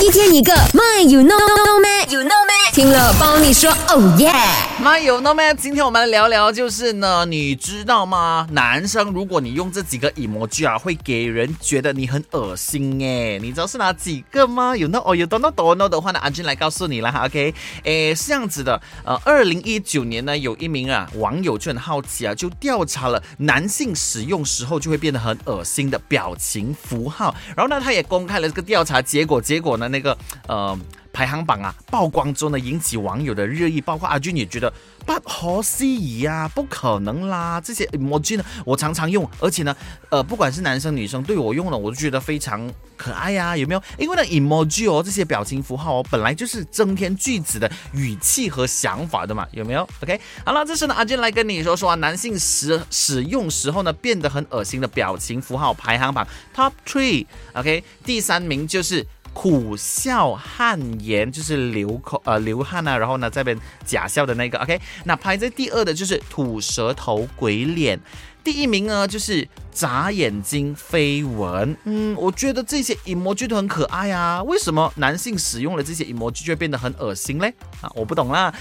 一天一个，My you know know me you know me， 听了帮你说哦耶。妈有那么，今天我们来聊聊，就是呢，你知道吗？男生如果你用这几个 emoji 啊，会给人觉得你很恶心哎，你知道是哪几个吗？有那哦有多那多那的话呢，阿俊来告诉你了哈，OK？诶，是这样子的，呃，二零一九年呢，有一名啊网友就很好奇啊，就调查了男性使用时候就会变得很恶心的表情符号，然后呢，他也公开了这个调查结果，结果呢，那个呃。排行榜啊曝光之后呢，引起网友的热议，包括阿俊也觉得不可思议啊，不可能啦！这些 emoji 呢，我常常用，而且呢，呃，不管是男生女生对我用了，我都觉得非常可爱呀，有没有？因为呢，emoji 哦，这些表情符号哦，本来就是增添句子的语气和想法的嘛，有没有？OK，好了，这时呢，阿俊来跟你说说啊，男性使使用时候呢，变得很恶心的表情符号排行榜 Top Three，OK，第三名就是。苦笑汗颜就是流口呃流汗啊，然后呢这边假笑的那个，OK，那排在第二的就是吐舌头鬼脸，第一名呢就是眨眼睛飞吻，嗯，我觉得这些 emoji 都很可爱啊，为什么男性使用了这些 emoji 就会变得很恶心嘞？啊，我不懂啦，